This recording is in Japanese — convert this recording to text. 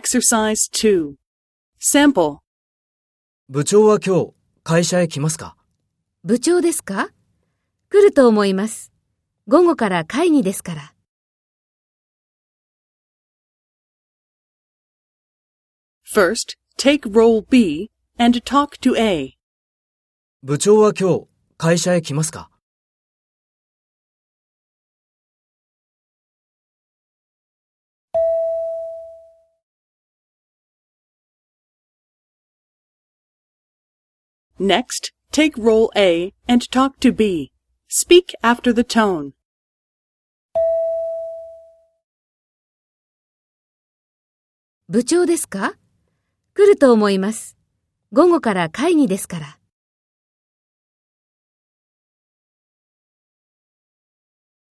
Exercise 2. Sample. 部長は今日会社へ来ますか？部長ですか？来ると思います。午後から会議ですから。First, take role B and talk to A. 部長は今日会社へ来ますか？Next, take role A and talk to B. Speak after the tone. 部長ですか来ると思います。午後から会議ですから。